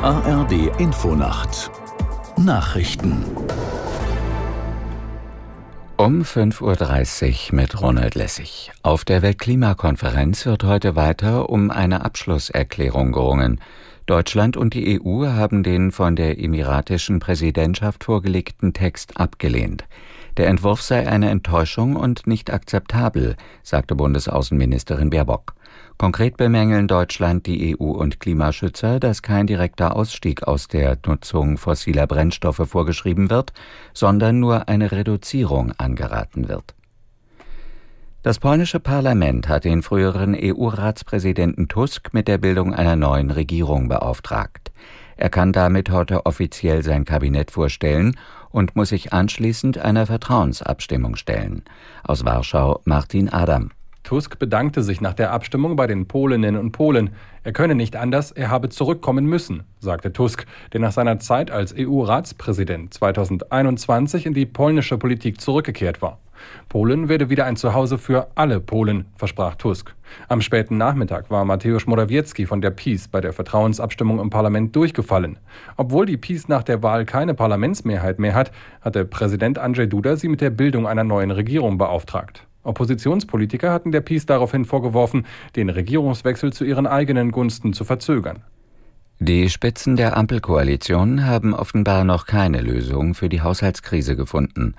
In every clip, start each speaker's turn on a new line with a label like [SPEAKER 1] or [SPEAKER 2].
[SPEAKER 1] ARD Infonacht Nachrichten
[SPEAKER 2] um 5.30 Uhr mit Ronald Lessig. Auf der Weltklimakonferenz wird heute weiter um eine Abschlusserklärung gerungen. Deutschland und die EU haben den von der emiratischen Präsidentschaft vorgelegten Text abgelehnt. Der Entwurf sei eine Enttäuschung und nicht akzeptabel, sagte Bundesaußenministerin Baerbock. Konkret bemängeln Deutschland, die EU und Klimaschützer, dass kein direkter Ausstieg aus der Nutzung fossiler Brennstoffe vorgeschrieben wird, sondern nur eine Reduzierung angeraten wird. Das polnische Parlament hat den früheren EU-Ratspräsidenten Tusk mit der Bildung einer neuen Regierung beauftragt. Er kann damit heute offiziell sein Kabinett vorstellen und muss sich anschließend einer Vertrauensabstimmung stellen. Aus Warschau Martin Adam.
[SPEAKER 3] Tusk bedankte sich nach der Abstimmung bei den Polinnen und Polen. Er könne nicht anders, er habe zurückkommen müssen, sagte Tusk, der nach seiner Zeit als EU-Ratspräsident 2021 in die polnische Politik zurückgekehrt war. Polen werde wieder ein Zuhause für alle Polen, versprach Tusk. Am späten Nachmittag war Mateusz Morawiecki von der PiS bei der Vertrauensabstimmung im Parlament durchgefallen. Obwohl die PiS nach der Wahl keine Parlamentsmehrheit mehr hat, hatte Präsident Andrzej Duda sie mit der Bildung einer neuen Regierung beauftragt. Oppositionspolitiker hatten der PiS daraufhin vorgeworfen, den Regierungswechsel zu ihren eigenen Gunsten zu verzögern.
[SPEAKER 2] Die Spitzen der Ampelkoalition haben offenbar noch keine Lösung für die Haushaltskrise gefunden.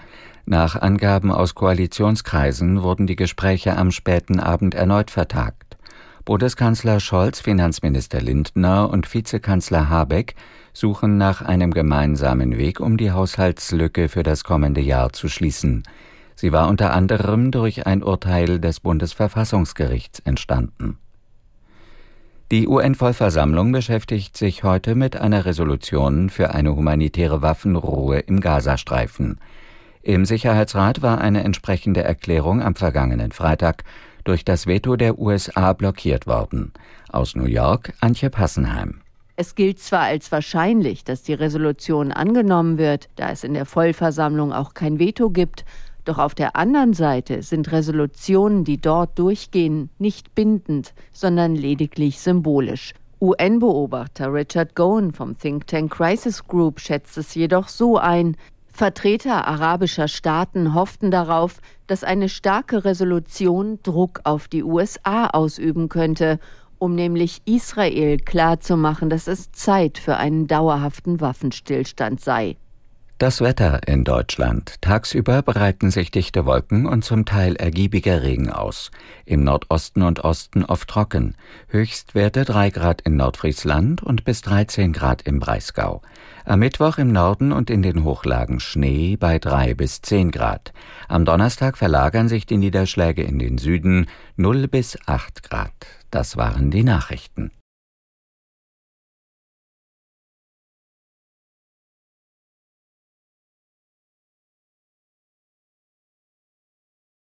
[SPEAKER 2] Nach Angaben aus Koalitionskreisen wurden die Gespräche am späten Abend erneut vertagt. Bundeskanzler Scholz, Finanzminister Lindner und Vizekanzler Habeck suchen nach einem gemeinsamen Weg, um die Haushaltslücke für das kommende Jahr zu schließen. Sie war unter anderem durch ein Urteil des Bundesverfassungsgerichts entstanden. Die UN-Vollversammlung beschäftigt sich heute mit einer Resolution für eine humanitäre Waffenruhe im Gazastreifen. Im Sicherheitsrat war eine entsprechende Erklärung am vergangenen Freitag durch das Veto der USA blockiert worden. Aus New York Antje Passenheim.
[SPEAKER 4] Es gilt zwar als wahrscheinlich, dass die Resolution angenommen wird, da es in der Vollversammlung auch kein Veto gibt, doch auf der anderen Seite sind Resolutionen, die dort durchgehen, nicht bindend, sondern lediglich symbolisch. UN-Beobachter Richard Gowen vom Think Tank Crisis Group schätzt es jedoch so ein, Vertreter arabischer Staaten hofften darauf, dass eine starke Resolution Druck auf die USA ausüben könnte, um nämlich Israel klarzumachen, dass es Zeit für einen dauerhaften Waffenstillstand sei.
[SPEAKER 2] Das Wetter in Deutschland. Tagsüber breiten sich dichte Wolken und zum Teil ergiebiger Regen aus. Im Nordosten und Osten oft trocken. Höchstwerte 3 Grad in Nordfriesland und bis 13 Grad im Breisgau. Am Mittwoch im Norden und in den Hochlagen Schnee bei 3 bis 10 Grad. Am Donnerstag verlagern sich die Niederschläge in den Süden 0 bis 8 Grad. Das waren die Nachrichten.